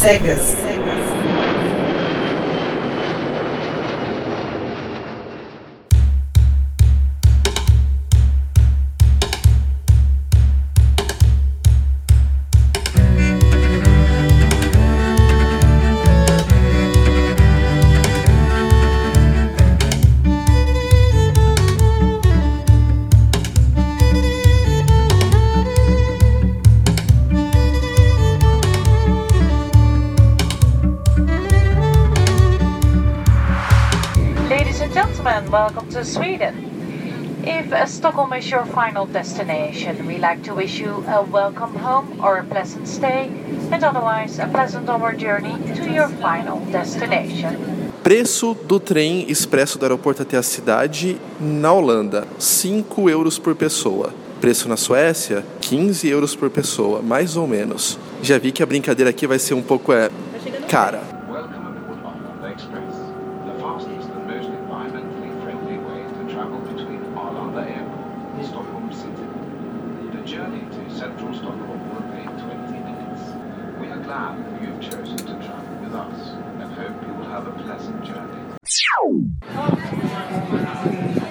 cegas. Is your final destination, we like to wish you a welcome home or a pleasant stay, and otherwise a pleasant onward journey to your final destination. Preço do trem expresso do aeroporto até a cidade na Holanda: 5 euros por pessoa. Preço na Suécia: 15 euros por pessoa, mais ou menos. Já vi que a brincadeira aqui vai ser um pouco é cara. Welcome aboard Arlanda Express, the fastest and most environmentally friendly way to travel between Arlanda Airport and Stockholm City. The journey to central Stockholm will take 20 minutes. We are glad you've chosen to travel with us and hope you will have a pleasant journey.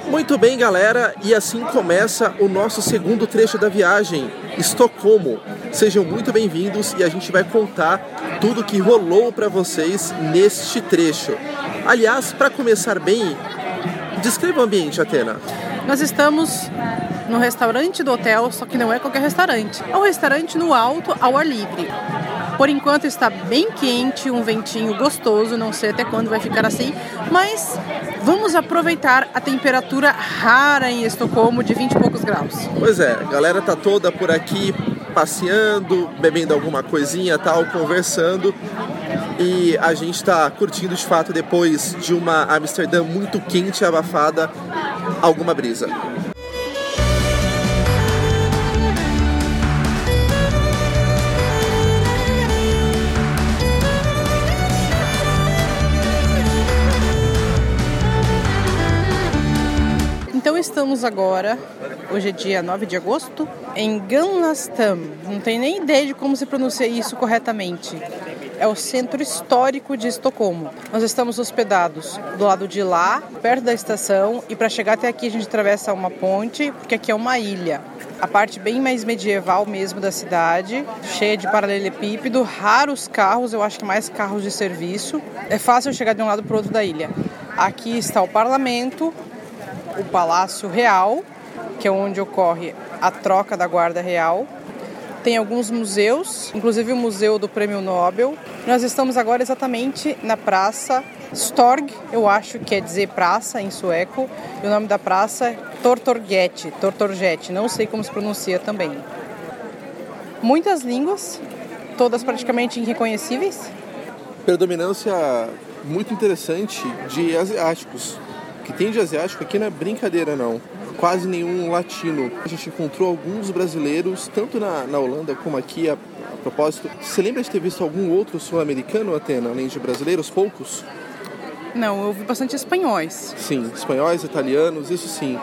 Muito bem, galera, e assim começa o nosso segundo trecho da viagem, Estocolmo. Sejam muito bem-vindos e a gente vai contar tudo que rolou para vocês neste trecho. Aliás, para começar bem, descreva o ambiente, Atena. Nós estamos no restaurante do hotel, só que não é qualquer restaurante. É um restaurante no alto, ao ar livre. Por enquanto está bem quente, um ventinho gostoso, não sei até quando vai ficar assim, mas vamos aproveitar a temperatura rara em Estocolmo de 20 e poucos graus. Pois é, a galera tá toda por aqui passeando, bebendo alguma coisinha tal, conversando. E a gente tá curtindo de fato depois de uma Amsterdã muito quente e abafada, alguma brisa. Estamos agora, hoje é dia 9 de agosto, em Gamlastam. Não tenho nem ideia de como se pronuncia isso corretamente. É o centro histórico de Estocolmo. Nós estamos hospedados do lado de lá, perto da estação, e para chegar até aqui a gente atravessa uma ponte, porque aqui é uma ilha. A parte bem mais medieval mesmo da cidade, cheia de paralelepípedo, raros carros, eu acho que mais carros de serviço. É fácil chegar de um lado para o outro da ilha. Aqui está o parlamento, o Palácio Real, que é onde ocorre a troca da Guarda Real. Tem alguns museus, inclusive o Museu do Prêmio Nobel. Nós estamos agora exatamente na Praça Storg, eu acho que quer dizer praça em sueco, e o nome da praça é Tortorget, Tortorget, não sei como se pronuncia também. Muitas línguas, todas praticamente irreconhecíveis. Predominância muito interessante de asiáticos. O que tem de asiático aqui não é brincadeira não. Quase nenhum latino. A gente encontrou alguns brasileiros, tanto na, na Holanda como aqui, a, a propósito. Você lembra de ter visto algum outro sul-americano, Atena, além de brasileiros? Poucos? Não, eu vi bastante espanhóis. Sim, espanhóis, italianos, isso sim.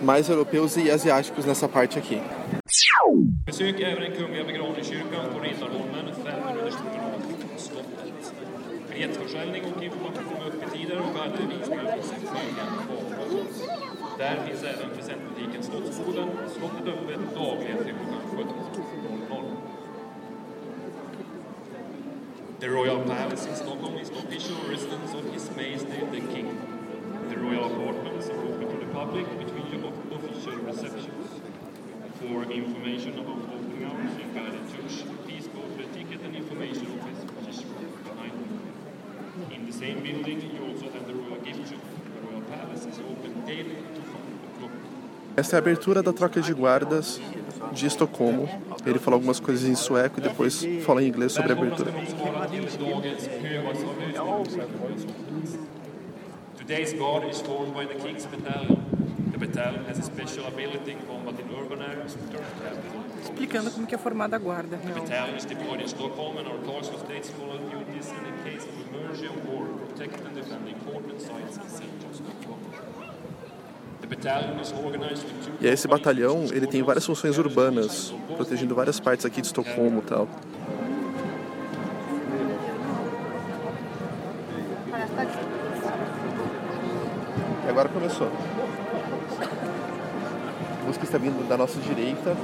Mais europeus e asiáticos nessa parte aqui. Besök även den kungliga begravningskyrkan på Riddarholmen fem minuters promenad från slottet. Biljettförsäljning och information om öppettider och gallervisningar finns i flygen. Där finns även presentbutiken Slottsboden. Slottet öppet dagligen till klockan 17.00. The Royal Palace in Stockholm is the official residence of His Majesty the King. The royal apartments are open to the public between official receptions. For information about opening hours and guided tours, please go to the ticket and information In the same building, you also have the Royal Gift Shop. The Royal Palace is open daily to 5 o'clock. Essa é a abertura da troca de guardas de Estocolmo. Ele falou algumas coisas em sueco e depois falou em inglês sobre a abertura. Today's guard is formed by the King's Battalion. The battalion has a special ability in combat in urban areas explicando como que é formada a guarda real. E esse batalhão, ele tem várias funções urbanas, protegendo várias partes aqui de Estocolmo e tal. E agora começou. A música está vindo da nossa direita,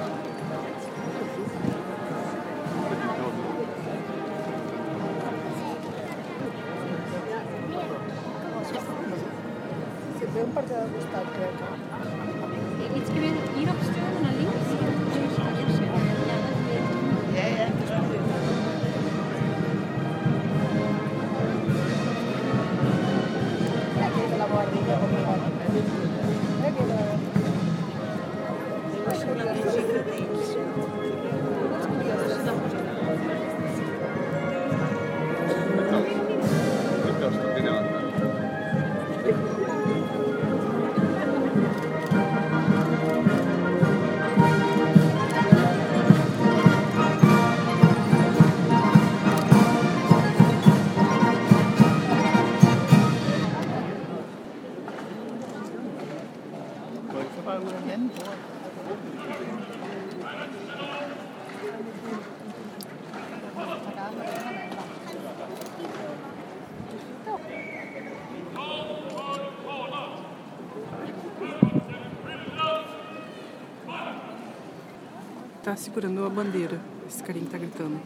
Tá segurando a bandeira, esse carinha que tá gritando.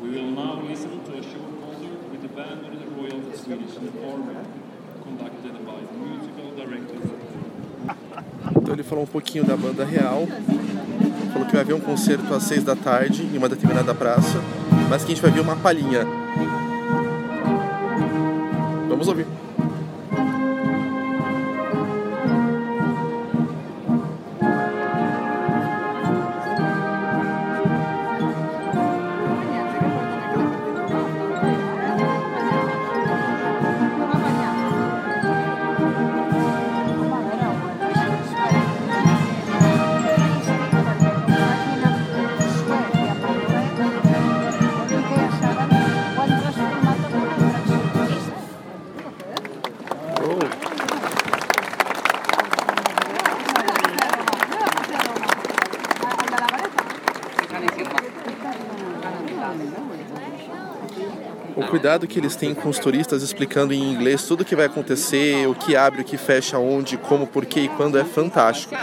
We will now listen to a short concert with the band of the Royal Swedish Army, conducted by musical director Então ele falou um pouquinho da banda real. Falou que vai haver um concerto às seis da tarde em uma determinada praça, mas que a gente vai ver uma palhinha. Vamos ouvir. O cuidado que eles têm com os turistas explicando em inglês tudo o que vai acontecer, o que abre, o que fecha, onde, como, porquê e quando é fantástico.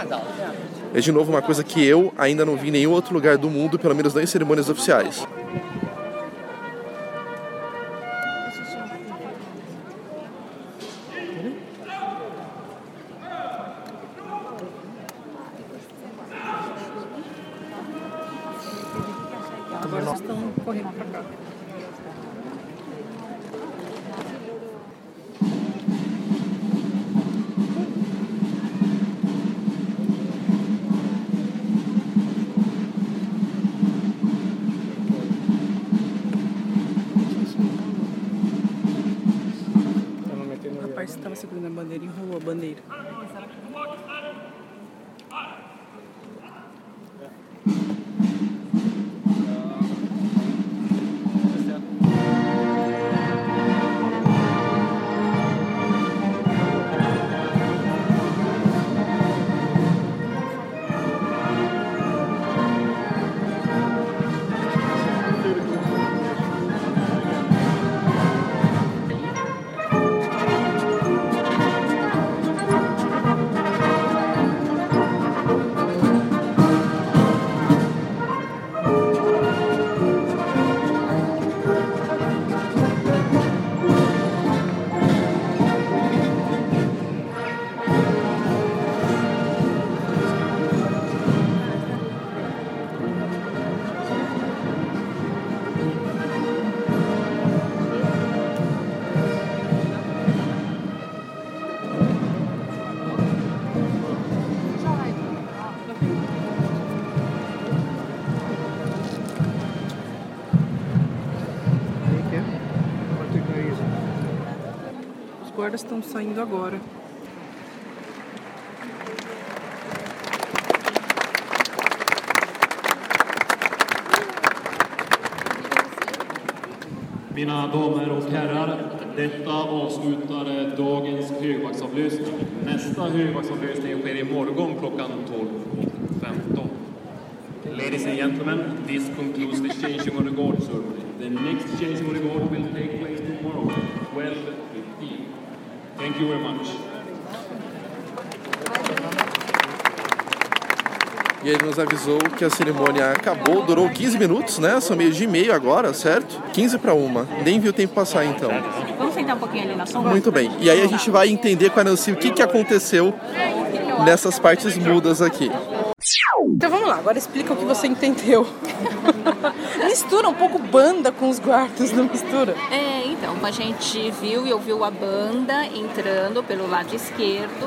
É de novo uma coisa que eu ainda não vi em nenhum outro lugar do mundo, pelo menos não em cerimônias oficiais. Os estão saindo agora. Mina damer och herrar, detta avslutar dagens högvaktsavlösning. Nästa högvaktsavlösning sker imorgon klockan 12.15. Ladies and gentlemen, this concludes the changing of the guard ceremony. The next changing of the guard will take place tomorrow, 12.15. Thank you very much. E ele nos avisou que a cerimônia acabou, durou 15 minutos, né? São meio de e meio agora, certo? 15 para uma. Nem viu o tempo passar então. Vamos sentar um pouquinho ali na sombra? Muito bem. E aí a gente vai entender com a Nancy o que, que aconteceu nessas partes mudas aqui. Então vamos lá, agora explica o que você entendeu. mistura um pouco banda com os guardas, não mistura? É, então, a gente viu e ouviu a banda entrando pelo lado esquerdo,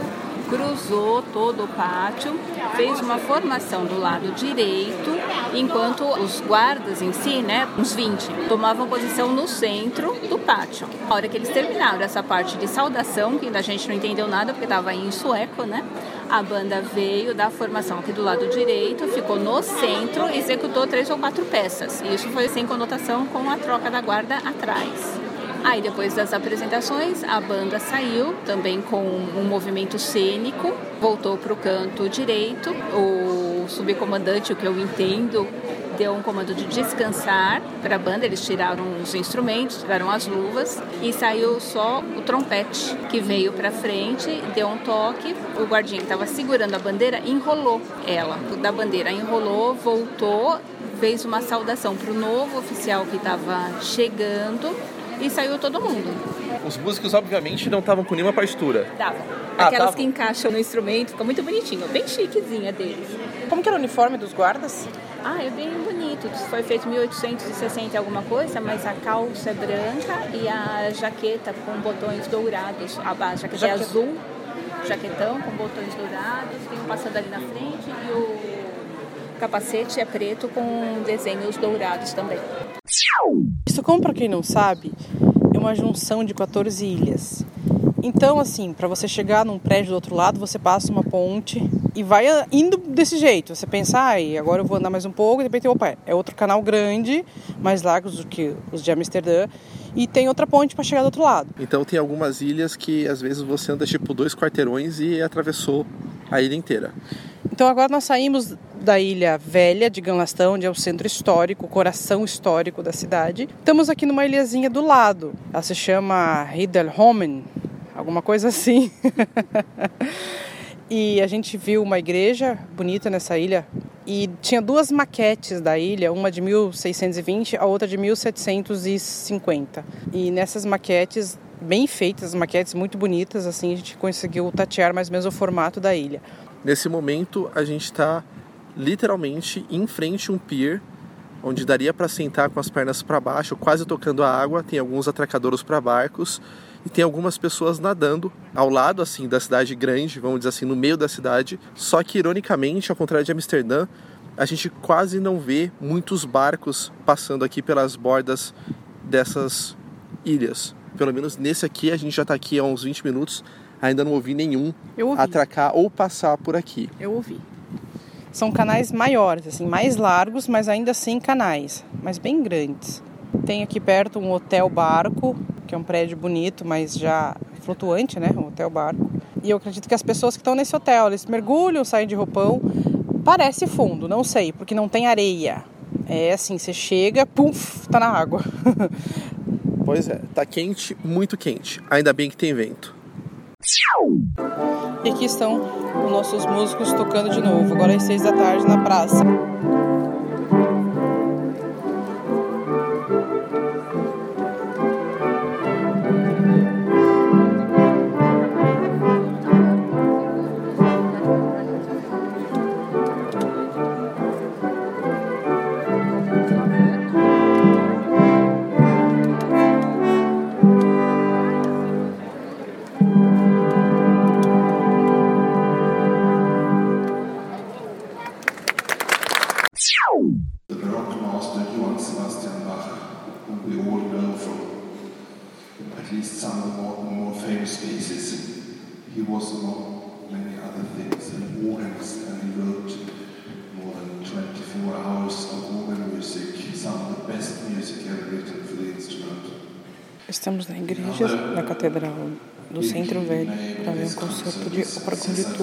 cruzou todo o pátio, fez uma formação do lado direito, enquanto os guardas em si, né, uns 20, tomavam posição no centro do pátio. A hora que eles terminaram essa parte de saudação, que a gente não entendeu nada porque estava em sueco, né? A banda veio da formação aqui do lado direito, ficou no centro, executou três ou quatro peças. E isso foi sem conotação com a troca da guarda atrás. Aí depois das apresentações, a banda saiu também com um movimento cênico, voltou para o canto direito. O subcomandante, o que eu entendo, deu um comando de descansar para a banda. Eles tiraram os instrumentos, tiraram as luvas e saiu só o trompete que veio para frente, deu um toque. O guardinha que estava segurando a bandeira enrolou ela da bandeira, enrolou, voltou, fez uma saudação para o novo oficial que estava chegando e saiu todo mundo. Os músicos, obviamente, não estavam com nenhuma partitura. Dava. Ah, Aquelas tava. que encaixam no instrumento, fica muito bonitinho, bem chiquezinha deles. Como que era o uniforme dos guardas? Ah, é bem bonito. Foi feito em 1860 e alguma coisa, mas a calça é branca e a jaqueta com botões dourados. A ba- jaqueta é Jaqueta. azul, jaquetão com botões dourados, tem um passando ali na frente e o capacete é preto com desenhos dourados também. Estocolmo, para quem não sabe, é uma junção de 14 ilhas. Então, assim, para você chegar num prédio do outro lado, você passa uma ponte e vai ah, indo desse jeito. Você pensa, ai, agora eu vou andar mais um pouco, e de repente, opa, é outro canal grande, mais largos do que os de Amsterdã, e tem outra ponte para chegar do outro lado. Então tem algumas ilhas que às vezes você anda tipo dois quarteirões e atravessou a ilha inteira. Então agora nós saímos da Ilha Velha de Ganlastão, onde é o centro histórico, o coração histórico da cidade. Estamos aqui numa ilhazinha do lado. Ela se chama Ridderholmen, alguma coisa assim. e a gente viu uma igreja bonita nessa ilha e tinha duas maquetes da ilha, uma de 1620, a outra de 1750. E nessas maquetes bem feitas, maquetes muito bonitas, assim a gente conseguiu tatear mais ou menos o formato da ilha. Nesse momento, a gente está literalmente em frente a um pier, onde daria para sentar com as pernas para baixo, quase tocando a água. Tem alguns atracadouros para barcos e tem algumas pessoas nadando ao lado assim da cidade grande, vamos dizer assim, no meio da cidade. Só que ironicamente, ao contrário de Amsterdã, a gente quase não vê muitos barcos passando aqui pelas bordas dessas ilhas. Pelo menos nesse aqui, a gente já está aqui há uns 20 minutos, ainda não ouvi nenhum ouvi. atracar ou passar por aqui. Eu ouvi. São canais maiores, assim, mais largos, mas ainda assim canais, mas bem grandes. Tem aqui perto um hotel barco, que é um prédio bonito, mas já flutuante, né? Um hotel barco. E eu acredito que as pessoas que estão nesse hotel, eles mergulham, saem de roupão. Parece fundo, não sei, porque não tem areia. É assim, você chega, puf, tá na água. Pois é, tá quente, muito quente. Ainda bem que tem vento. E aqui estão os nossos músicos tocando de novo, agora às seis da tarde na praça.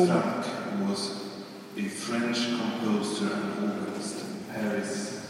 Frank was a French composer and organist in Paris.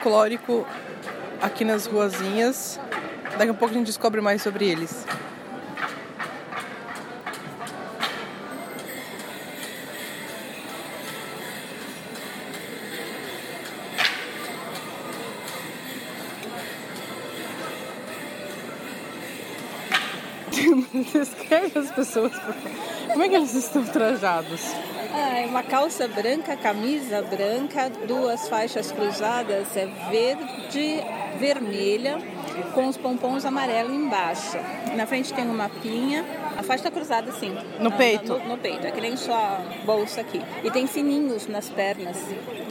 Folclórico aqui nas ruazinhas. Daqui a pouco a gente descobre mais sobre eles. As pessoas. Como é que eles estão trajados? Ah, é uma calça branca, camisa branca, duas faixas cruzadas, é verde, vermelha, com os pompons amarelos embaixo. Na frente tem um mapinha, a faixa tá cruzada assim. No na- peito? No, no peito, é que nem sua bolsa aqui. E tem sininhos nas pernas.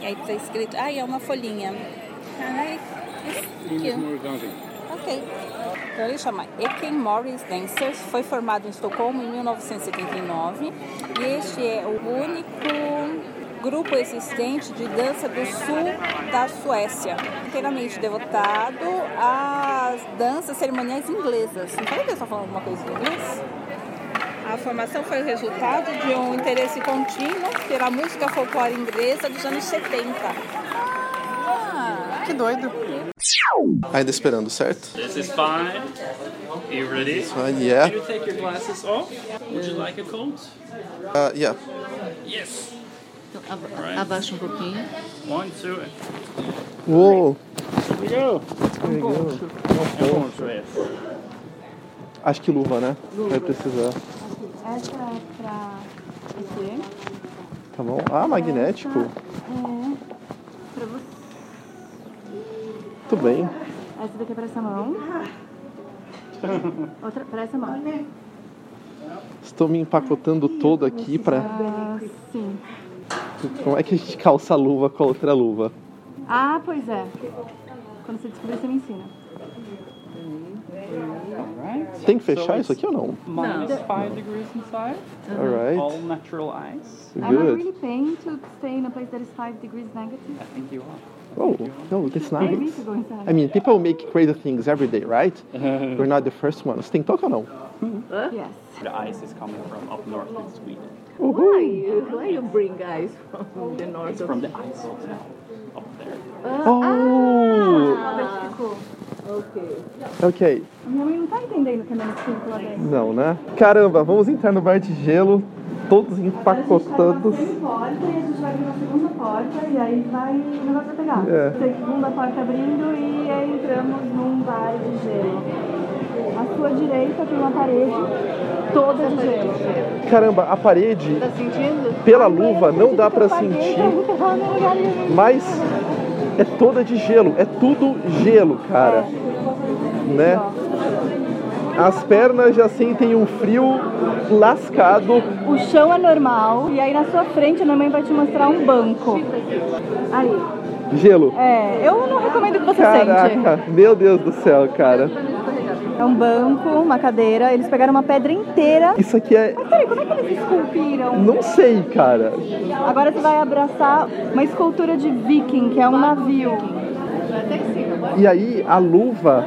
E aí tá escrito, ah, é uma folhinha. Ai. Então ele chama Eken Morris Dancers, foi formado em Estocolmo em 1979 e este é o único grupo existente de dança do sul da Suécia, inteiramente devotado às danças cerimoniais inglesas. Não falei que eu estava falando alguma coisa em inglês? A formação foi resultado de um interesse contínuo pela música folclore inglesa dos anos 70. Ah, Que doido. Ainda esperando, certo? This is fine. You ready? Ah, yeah. Can you take your glasses off? Would you like a coat? Ah, yeah. Yes. Então, abaixa um pouquinho. One, two, and Uou! here we go. Um poncho, yes. Acho que luva, né? Vai precisar. Essa é pra você. Tá bom? Ah, magnético. É. Pra você. Tudo bem. Essa daqui é pra essa mão. Outra pra essa mão. Estou me empacotando todo aqui pra. Ah, sim. Como é que a gente calça a luva com a outra luva? Ah, pois é. Quando você descobrir, você me ensina. Tem que fechar isso aqui ou não? Minus five degrees inside. Alright. All natural ice. Am I really Good. paying to stay in a place that is 5 degrees negative? I think you are. Oh, no, that's Pay nice. to go inside. I mean, people make crazy things every day, right? We're not the first ones. Tem toque ou não? Yes. The ice is coming from up north in Sweden. Uhul. Why you bring ice from the north It's from the ice also up there. Oh! Ah, ficou. Ok. A minha mãe não tá entendendo que é menos 5 lá dentro. Não, né? Caramba, vamos entrar no bar de gelo, todos empacotados. Tem porta e a gente vai abrir uma segunda porta e aí vai, o negócio vai pegar. É. Segunda porta abrindo e aí entramos num bar de gelo. À sua direita tem uma parede toda de gelo. Caramba, a parede, Tá sentindo? pela luva, não dá paguei sentir, mas é toda de gelo. É tudo gelo, cara. Né? As pernas já sentem um frio lascado. O chão é normal e aí na sua frente a minha mãe vai te mostrar um banco. Aí. Gelo. É, eu não recomendo que você Caraca, sente. meu Deus do céu, cara. É um banco, uma cadeira, eles pegaram uma pedra inteira. Isso aqui é. Mas peraí, como é que eles esculpiram? Não sei, cara. Agora você vai abraçar uma escultura de viking, que é um navio. E aí a luva,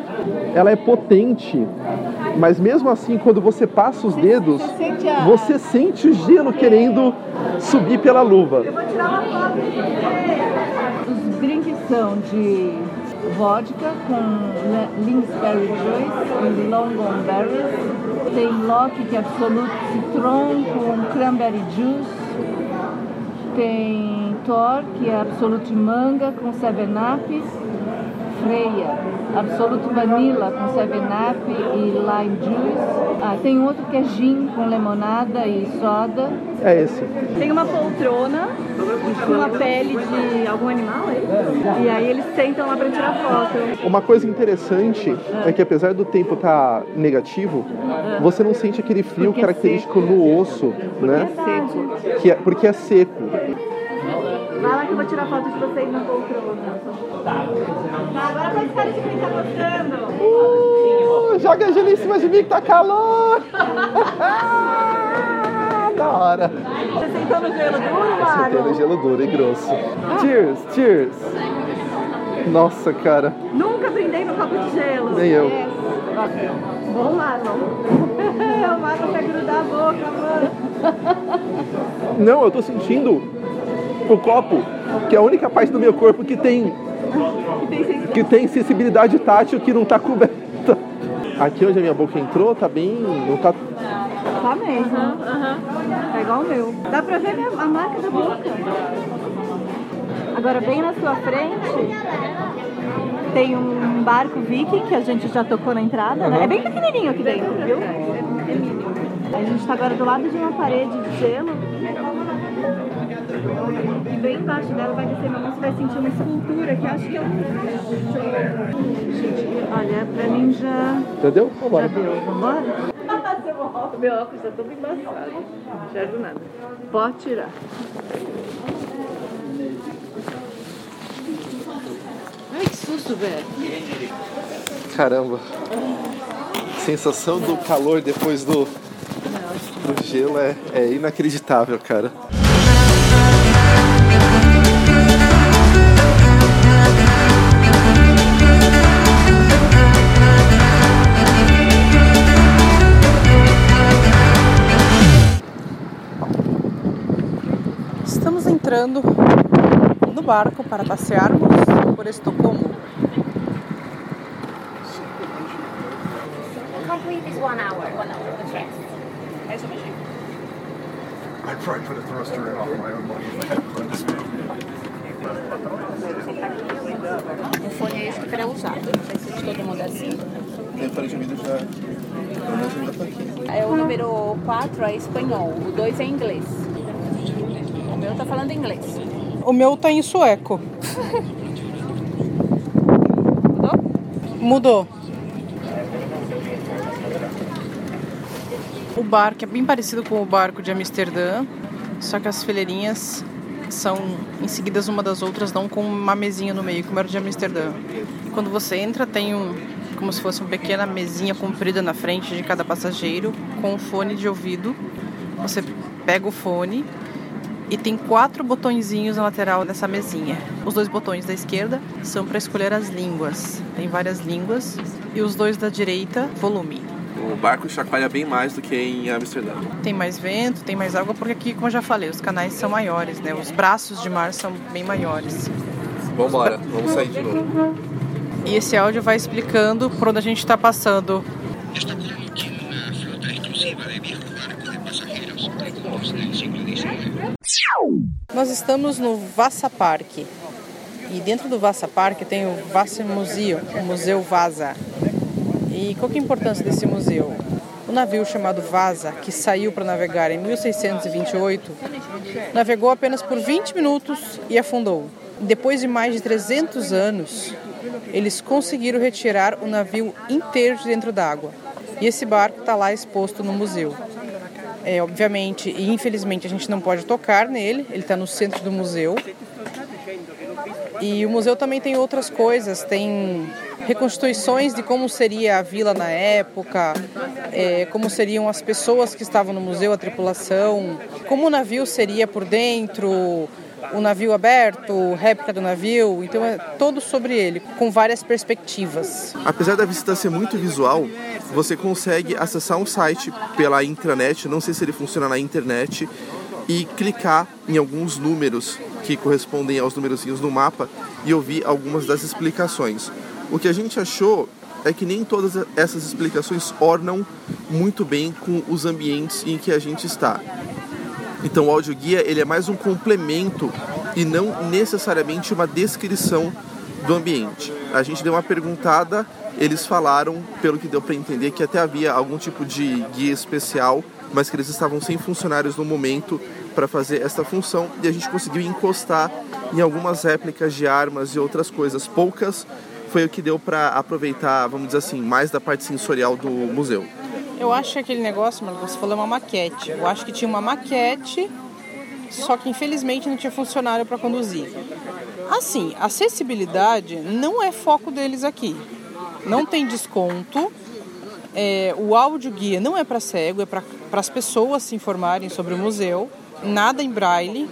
ela é potente, mas mesmo assim, quando você passa os dedos, você sente o gelo querendo subir pela luva. Vou tirar uma foto. Os drinks são de vodka com Linksberry Juice e Longon Berries. Tem Loki, que é Absolute Citron com Cranberry Juice. Tem Thor, que é Absolute Manga com Seven Up. Freia, Absolute Vanilla com 7-Up e Lime Juice. Ah, tem outro que é gin com limonada e soda. É esse. Tem uma poltrona com a pele de algum animal, é isso? E aí eles sentam lá pra tirar foto. Uma coisa interessante é que apesar do tempo estar negativo, você não sente aquele frio Porque é característico no osso, né? Seco. Que é, porque é seco. Vou tirar foto de vocês na poltrona. Tá, agora faz cara de quem tá gostando. Uh, joga gelo em cima de mim que tá calor! da hora. Você sentou no gelo duro, Sentei no Mário? gelo duro e grosso. Cheers, cheers! Nossa, cara. Nunca brindei no copo de gelo. Nem eu. É. Bom, Marlon. o Marlon quer grudar a boca, mano. Não, eu tô sentindo o copo, que é a única parte do meu corpo que tem que tem sensibilidade tátil que não tá coberta. Aqui onde a minha boca entrou, tá bem. não tá. Tá mesmo. É igual o meu. Dá pra ver a marca da boca. Agora, bem na sua frente, tem um barco viking que a gente já tocou na entrada, né? É bem pequenininho aqui dentro, viu? A gente tá agora do lado de uma parede de gelo. E bem embaixo dela vai descer, mas você vai sentir uma escultura que acho que é um... Gente, olha, pra mim já... Entendeu? Vambora. Já deu, vambora? Meu óculos tá todo embaçado. Não enxergo nada. Pode tirar. Ai, que susto, velho. Caramba. Sensação do calor depois do, do gelo é, é inacreditável, cara. Entrando no barco para passearmos por Estocolmo. Complete is one hour. One hour. Yes. I'd probably put a thruster off my own money O fone é esse que era usado. Não sei se todo mundo é assim. Tem fone de já. É, o número 4 é espanhol, o 2 é inglês. O meu tá falando inglês. O meu tá em sueco. Mudou? O barco é bem parecido com o barco de Amsterdã, só que as fileirinhas são em seguidas uma das outras, não com uma mesinha no meio, como era o de Amsterdã. Quando você entra, tem um como se fosse uma pequena mesinha comprida na frente de cada passageiro, com um fone de ouvido. Você pega o fone e tem quatro botõezinhos na lateral dessa mesinha. Os dois botões da esquerda são para escolher as línguas. Tem várias línguas. E os dois da direita, volume. O barco chacoalha bem mais do que em Amsterdã. Tem mais vento, tem mais água, porque aqui, como eu já falei, os canais são maiores, né? Os braços de mar são bem maiores. Vambora, vamos sair de novo. E esse áudio vai explicando por onde a gente está passando. Estocolmo tiene una flota exclusiva de viejos barcos de algunos del siglo XIX. Nós estamos no Vasa Park. E dentro do Vasa Park tem o Vasa Museu, o Museu Vasa. E qual que é a importância desse museu? O navio chamado Vasa, que saiu para navegar em 1628, navegou apenas por 20 minutos e afundou. Depois de mais de 300 anos, eles conseguiram retirar o navio inteiro de dentro d'água. E esse barco está lá exposto no museu. É, obviamente e infelizmente a gente não pode tocar nele, ele está no centro do museu. E o museu também tem outras coisas, tem reconstituições de como seria a vila na época, é, como seriam as pessoas que estavam no museu, a tripulação, como o navio seria por dentro, o navio aberto, réplica do navio, então é todo sobre ele, com várias perspectivas. Apesar da visita ser muito visual, você consegue acessar um site pela intranet, não sei se ele funciona na internet, e clicar em alguns números que correspondem aos numerozinhos no mapa e ouvir algumas das explicações. O que a gente achou é que nem todas essas explicações ornam muito bem com os ambientes em que a gente está. Então o audioguia ele é mais um complemento e não necessariamente uma descrição do ambiente. A gente deu uma perguntada, eles falaram, pelo que deu para entender, que até havia algum tipo de guia especial, mas que eles estavam sem funcionários no momento para fazer esta função e a gente conseguiu encostar em algumas réplicas de armas e outras coisas. Poucas foi o que deu para aproveitar, vamos dizer assim, mais da parte sensorial do museu. Eu acho que aquele negócio, você falou é uma maquete. Eu acho que tinha uma maquete, só que infelizmente não tinha funcionário para conduzir. Assim, acessibilidade não é foco deles aqui. Não tem desconto. É, o áudio guia não é para cego, é para as pessoas se informarem sobre o museu. Nada em braille.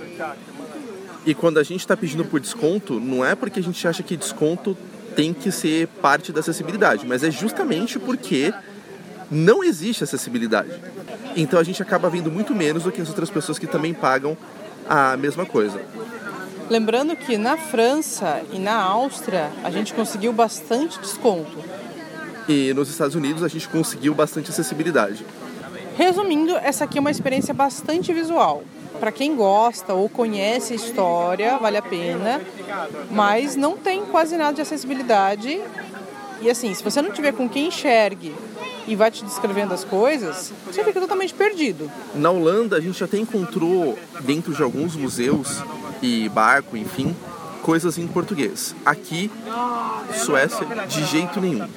E quando a gente está pedindo por desconto, não é porque a gente acha que desconto tem que ser parte da acessibilidade, mas é justamente porque não existe acessibilidade. Então a gente acaba vendo muito menos do que as outras pessoas que também pagam a mesma coisa. Lembrando que na França e na Áustria a gente conseguiu bastante desconto. E nos Estados Unidos a gente conseguiu bastante acessibilidade. Resumindo, essa aqui é uma experiência bastante visual. Para quem gosta ou conhece a história, vale a pena, mas não tem quase nada de acessibilidade. E assim, se você não tiver com quem enxergue e vai te descrevendo as coisas, você fica totalmente perdido. Na Holanda, a gente até encontrou, dentro de alguns museus e barco, enfim, coisas em português. Aqui, Suécia, de jeito nenhum.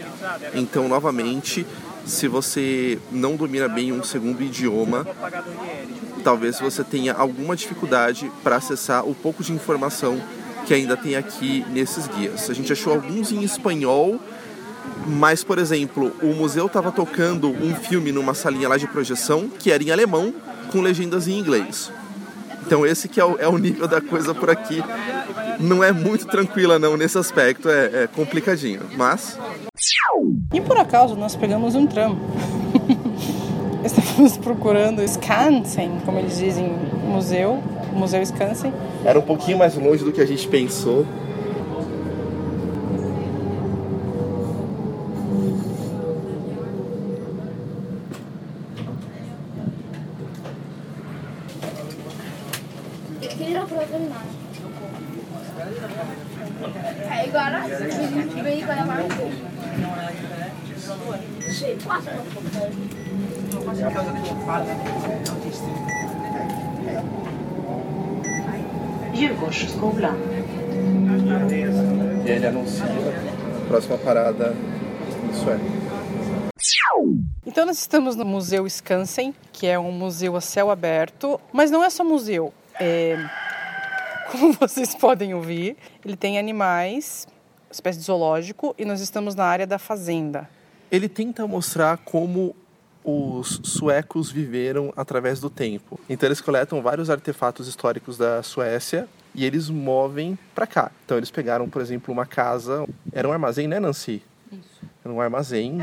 Então, novamente, se você não domina bem um segundo idioma, talvez você tenha alguma dificuldade para acessar o pouco de informação que ainda tem aqui nesses guias. A gente achou alguns em espanhol, mas, por exemplo, o museu estava tocando um filme numa salinha lá de projeção que era em alemão com legendas em inglês. Então esse que é o, é o nível da coisa por aqui. Não é muito tranquila não nesse aspecto, é, é complicadinho, mas... E por acaso nós pegamos um tram. Estávamos procurando Skansen, como eles dizem, museu, Museu Skansen. Era um pouquinho mais longe do que a gente pensou. É igual a veio igual a Sì, Djurgårdsskolan. E ele anuncia a próxima parada em Suécia. Então nós estamos no Museu Skansen, que é um museu a céu aberto, mas não é só museu. É... Como vocês podem ouvir, ele tem animais, espécie de zoológico, e nós estamos na área da fazenda. Ele tenta mostrar como os suecos viveram através do tempo. Então eles coletam vários artefatos históricos da Suécia e eles movem para cá. Então eles pegaram, por exemplo, uma casa, era um armazém, né, Nancy? Isso. Era um armazém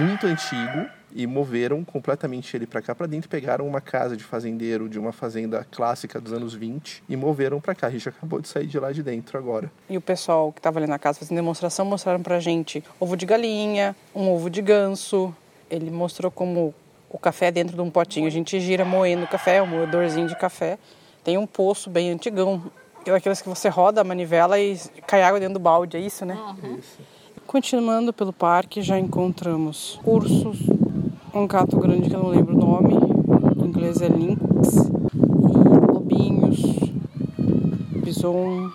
muito antigo e moveram completamente ele para cá para dentro, pegaram uma casa de fazendeiro de uma fazenda clássica dos anos 20 e moveram para cá. A gente acabou de sair de lá de dentro agora. E o pessoal que estava ali na casa fazendo demonstração mostraram pra gente ovo de galinha, um ovo de ganso. Ele mostrou como o café é dentro de um potinho. A gente gira moendo o café, um moedorzinho de café. Tem um poço bem antigão. Aqueles que você roda a manivela e cai água dentro do balde, é isso, né? Isso. Continuando pelo parque, já encontramos ursos, um gato grande que eu não lembro o nome, em inglês é lynx, e lobinhos, bison,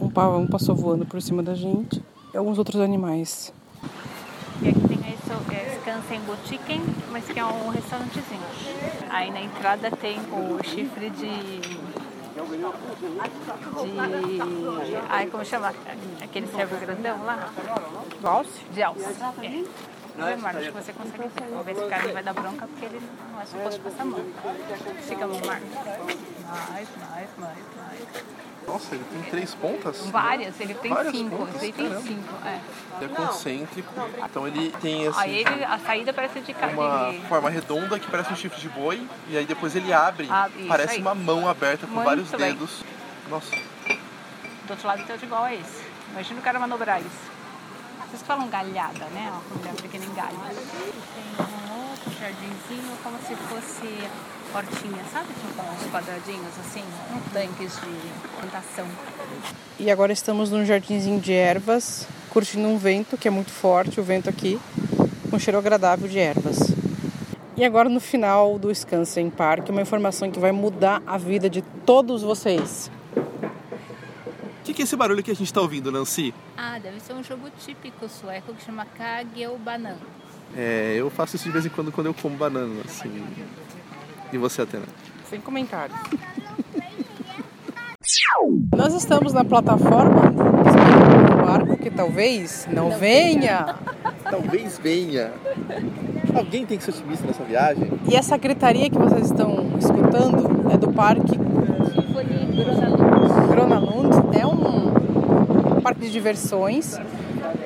um pavão passou voando por cima da gente, e alguns outros animais. Esse é, Skansen Boutiquen, mas que é um restaurantezinho. Aí na entrada tem o chifre de. De. Ai, como chama? Aquele servo grandão lá? De alce? De alce. É. Não é, Marcos? Que você consegue ver. Vamos ver se o cara vai dar bronca, porque ele não é suposto passar a mão. Fica Marcos. Mais, mais, mais, mais. Nossa, ele tem três pontas? Várias, ele tem Várias cinco. pontas? Aí tem Caramba. cinco, é. Ele é concêntrico, então ele tem assim, Aí ele, a saída parece de carne. uma forma redonda que parece um chifre de boi e aí depois ele abre, Abre, isso parece aí. uma mão aberta com Muito vários bem. dedos. Nossa, Do outro lado tem outro igual a esse. Imagina o cara manobrar isso. Vocês falam galhada, né? Ó, quando é pequeno em galho. Tem um outro jardinzinho como se fosse hortinha, sabe? Com uns quadradinhos assim, tanques de plantação. E agora estamos num jardinzinho de ervas, curtindo um vento que é muito forte, o vento aqui, com cheiro agradável de ervas. E agora no final do Skansen Park, uma informação que vai mudar a vida de todos vocês. O que, que é esse barulho que a gente está ouvindo, Nancy? Ah, deve ser um jogo típico sueco que chama Kagelbanan. É, eu faço isso de vez em quando quando eu como banana, assim. E você, Atena? Sem comentários. Nós estamos na plataforma esperando o barco que talvez não, Não venha. Talvez venha. Alguém tem que ser otimista nessa viagem. E essa gritaria que vocês estão escutando é do parque. Gronalund. É um parque de diversões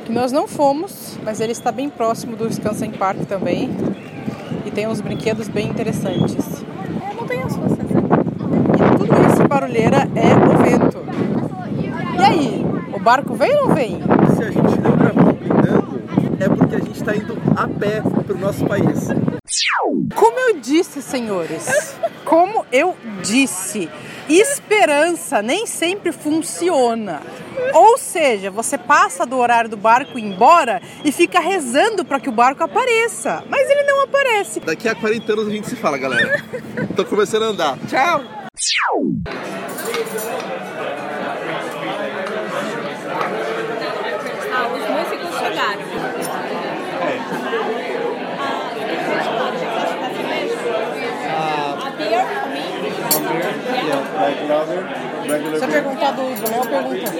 que nós não fomos, mas ele está bem próximo do Skansen Park também. E tem uns brinquedos bem interessantes. É montanhas russas. E tudo isso barulheira é o vento. E aí, o barco vem ou não vem? Se a gente não gravou brindando, é porque a gente está indo a pé para o nosso país. Como eu disse, senhores, como eu disse, esperança nem sempre funciona. Ou seja, você passa do horário do barco embora e fica rezando para que o barco apareça, mas ele não aparece. Daqui a 40 anos a gente se fala, galera. Tô começando a andar. Tchau! Ah, os músicos chegaram. A beer for me. Você perguntar do Léo, pergunta.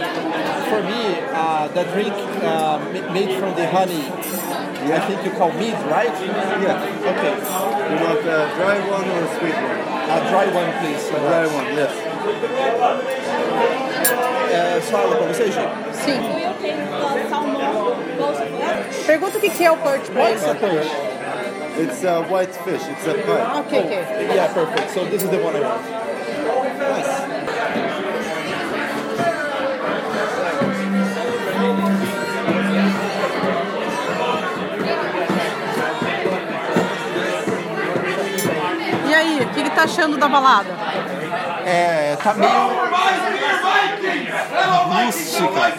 For me, uh, the drink uh, ma- made from the honey, I think you call mead, right? Yeah. Okay. You want a dry one or a sweet one? A dry one, please. A dry one, yes. É, fala pra você, Sim. Eu tenho salmão, bolsa Pergunta o que que é o perch pra ele. It's a white fish. It's a pike. Ah, ok, ok. Yeah, perfect. So this is the one I want. Tá achando da balada? É, tá meio Mística.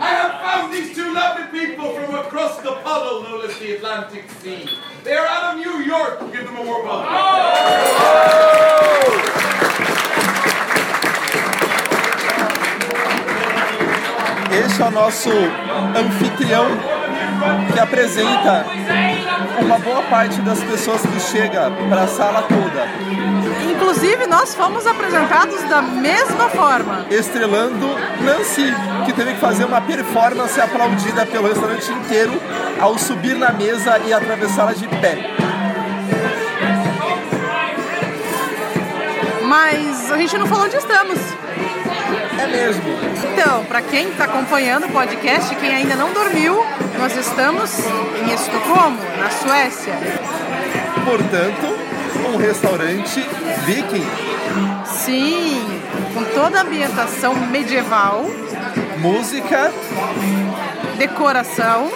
I have found these two lovely people from across the puddle known as the Atlantic Sea. They are out of New York. Give them a warm welcome. Esse é o nosso anfitrião que apresenta uma boa parte das pessoas que chega para a sala toda, Inclusive, nós fomos apresentados da mesma forma. estrelando Nancy, que teve que fazer uma performance aplaudida pelo restaurante inteiro ao subir na mesa e atravessá-la de pé. Mas a gente não falou onde estamos. É mesmo. Então, para quem está acompanhando o podcast, quem ainda não dormiu, nós estamos em Estocolmo, na Suécia. Portanto, um restaurante viking, Sim, com toda a ambientação medieval, música decoração.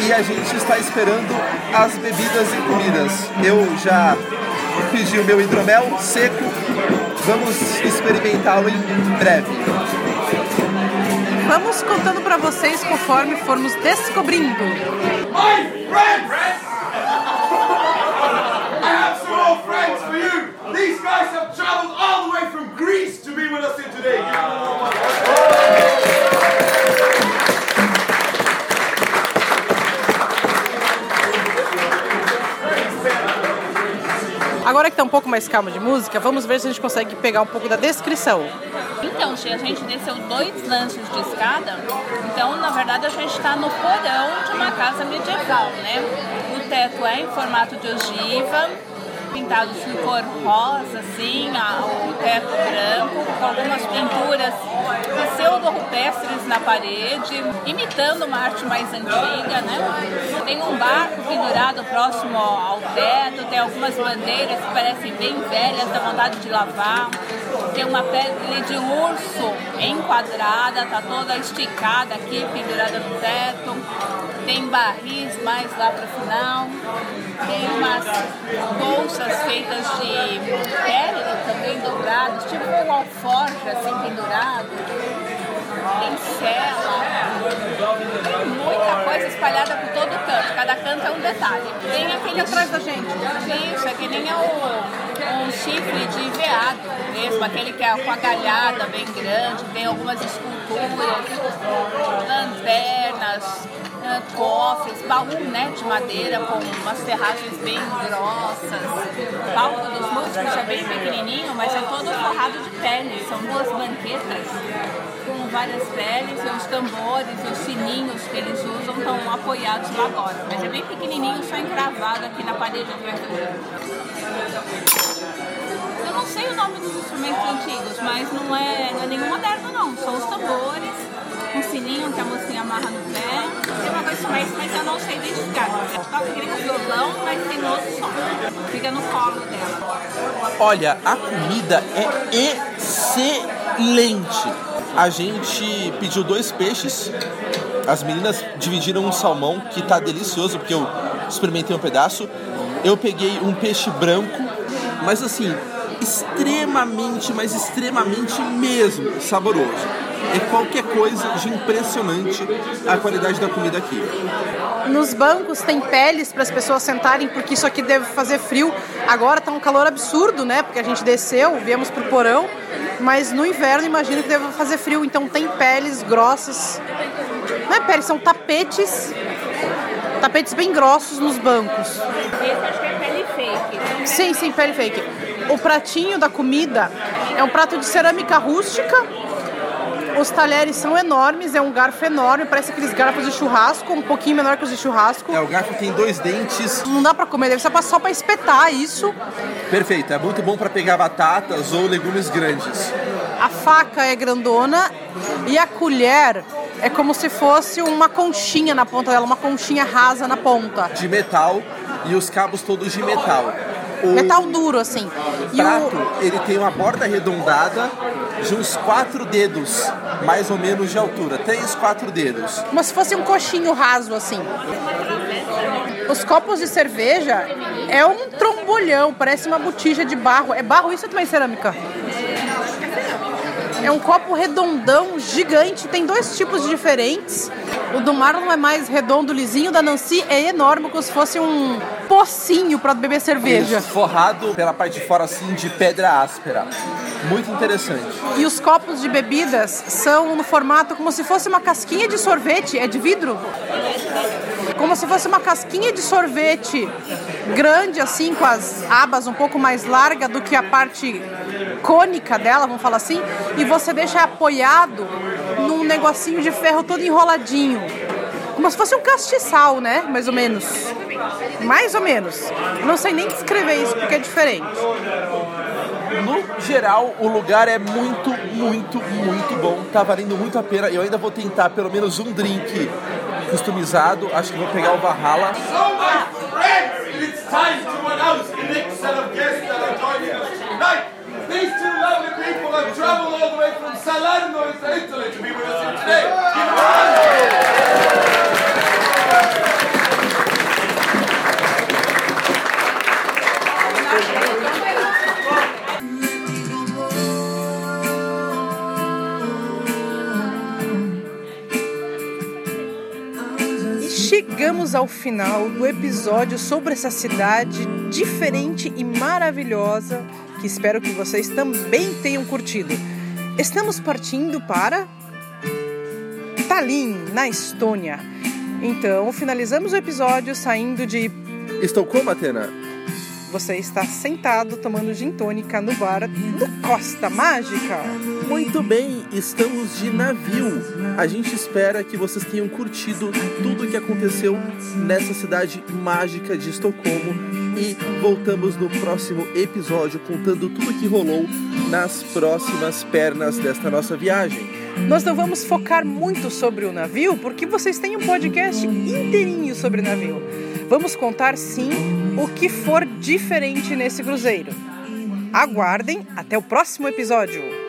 e a gente está esperando as bebidas e comidas. Eu já pedi o meu hidromel seco, vamos experimentá-lo em breve. Vamos contando para vocês conforme formos descobrindo. My friends! I have some old friends for you. These guys have traveled all the way from Greece to be with us here today. Give them a warm welcome. Agora que tá um pouco mais calma de música, vamos ver se a gente consegue pegar um pouco da descrição. Gi, a gente desceu dois lances de escada. Então, na verdade, a gente está no porão de uma casa medieval, né? O teto é em formato de ogiva, pintados em cor rosa, assim, o teto branco, com algumas pinturas pseudo-rupestres na parede, imitando uma arte mais antiga, né? Tem um barco pendurado próximo ao teto, tem algumas bandeiras que parecem bem velhas, dá vontade de lavar. Tem uma pele de urso enquadrada, tá toda esticada aqui, pendurada no teto. Tem barris mais lá pro final. Tem umas bolsas feitas de pele também dobradas, tipo um alforje assim pendurado. Tem cela. Tem muita coisa espalhada por todo canto. Cada canto é um detalhe. Tem aquele atrás da gente. Isso, é que nem é o, um chifre de veado mesmo, aquele que é com a galhada bem grande, tem algumas esculturas, lanternas, ah, cofres, baú né, de madeira com umas ferragens bem grossas. O palco dos músicos é bem pequenininho, mas é todo forrado de pele. São duas banquetas com várias peles e os tambores os sininhos que eles usam estão apoiados lá agora. Mas é bem pequenininho, só encravado aqui na parede de abertura. Eu não sei o nome dos instrumentos antigos, mas não é, não é nenhum moderno não. São os tambores, um sininho que a mocinha amarra no pé. Tem uma coisa mais, mas eu não sei identificar. Toca aquele violão, mas tem outro som. Fica no colo dela. Olha, a comida é excelente. A gente pediu dois peixes. As meninas dividiram um salmão que tá delicioso, porque eu experimentei um pedaço. Eu peguei um peixe branco, mas assim, extremamente, mas extremamente mesmo saboroso. É qualquer coisa de impressionante a qualidade da comida aqui. Nos bancos tem peles para as pessoas sentarem, porque isso aqui deve fazer frio. Agora tá um calor absurdo, né? Porque a gente desceu, viemos pro porão, mas no inverno imagino que deve fazer frio, então tem peles grossas. Não é peles, são tapetes. Tapetes bem grossos nos bancos. Esse acho que é pele fake. Sim, sim, pele fake. O pratinho da comida é um prato de cerâmica rústica. Os talheres são enormes, é um garfo enorme, parece aqueles garfos de churrasco, um pouquinho menor que os de churrasco. É, o garfo tem dois dentes. Não dá pra comer, deve ser só pra espetar isso. Perfeito, é muito bom para pegar batatas ou legumes grandes. A faca é grandona e a colher é como se fosse uma conchinha na ponta dela, uma conchinha rasa na ponta. De metal e os cabos todos de metal. O Metal duro, assim. E prato, o, ele tem uma borda arredondada de uns quatro dedos, mais ou menos de altura. Três, quatro dedos. como se fosse um coxinho raso, assim. Os copos de cerveja é um trombolhão, parece uma botija de barro. É barro isso ou também cerâmica? É um copo redondão, gigante, tem dois tipos diferentes. O do Marlon é mais redondo, lisinho, o da Nancy é enorme, como se fosse um pocinho para beber cerveja. Isso, forrado pela parte de fora assim de pedra áspera. Muito interessante. E os copos de bebidas são no formato como se fosse uma casquinha de sorvete, é de vidro? Como se fosse uma casquinha de sorvete grande, assim, com as abas um pouco mais larga do que a parte cônica dela, vamos falar assim, e você deixa apoiado num negocinho de ferro todo enroladinho. Como se fosse um castiçal, né? Mais ou menos. Mais ou menos. Não sei nem descrever isso porque é diferente. No geral, o lugar é muito, muito, muito bom. Tá valendo muito a pena. Eu ainda vou tentar pelo menos um drink customizado. Acho que vou pegar o Valhalla. So, my friends, it's time to announce the next set of guests that are joining us tonight. These two lovely people have traveled all the way from Salerno in Italy to be with us here today. Chegamos ao final do episódio sobre essa cidade diferente e maravilhosa que espero que vocês também tenham curtido. Estamos partindo para Tallinn, na Estônia. Então, finalizamos o episódio saindo de Estocolmo, Atena? você está sentado tomando gin tônica no bar do Costa Mágica. Muito bem, estamos de navio. A gente espera que vocês tenham curtido tudo o que aconteceu nessa cidade mágica de Estocolmo e voltamos no próximo episódio contando tudo o que rolou nas próximas pernas desta nossa viagem. Nós não vamos focar muito sobre o navio, porque vocês têm um podcast inteirinho sobre navio. Vamos contar sim o que for diferente nesse cruzeiro. Aguardem até o próximo episódio.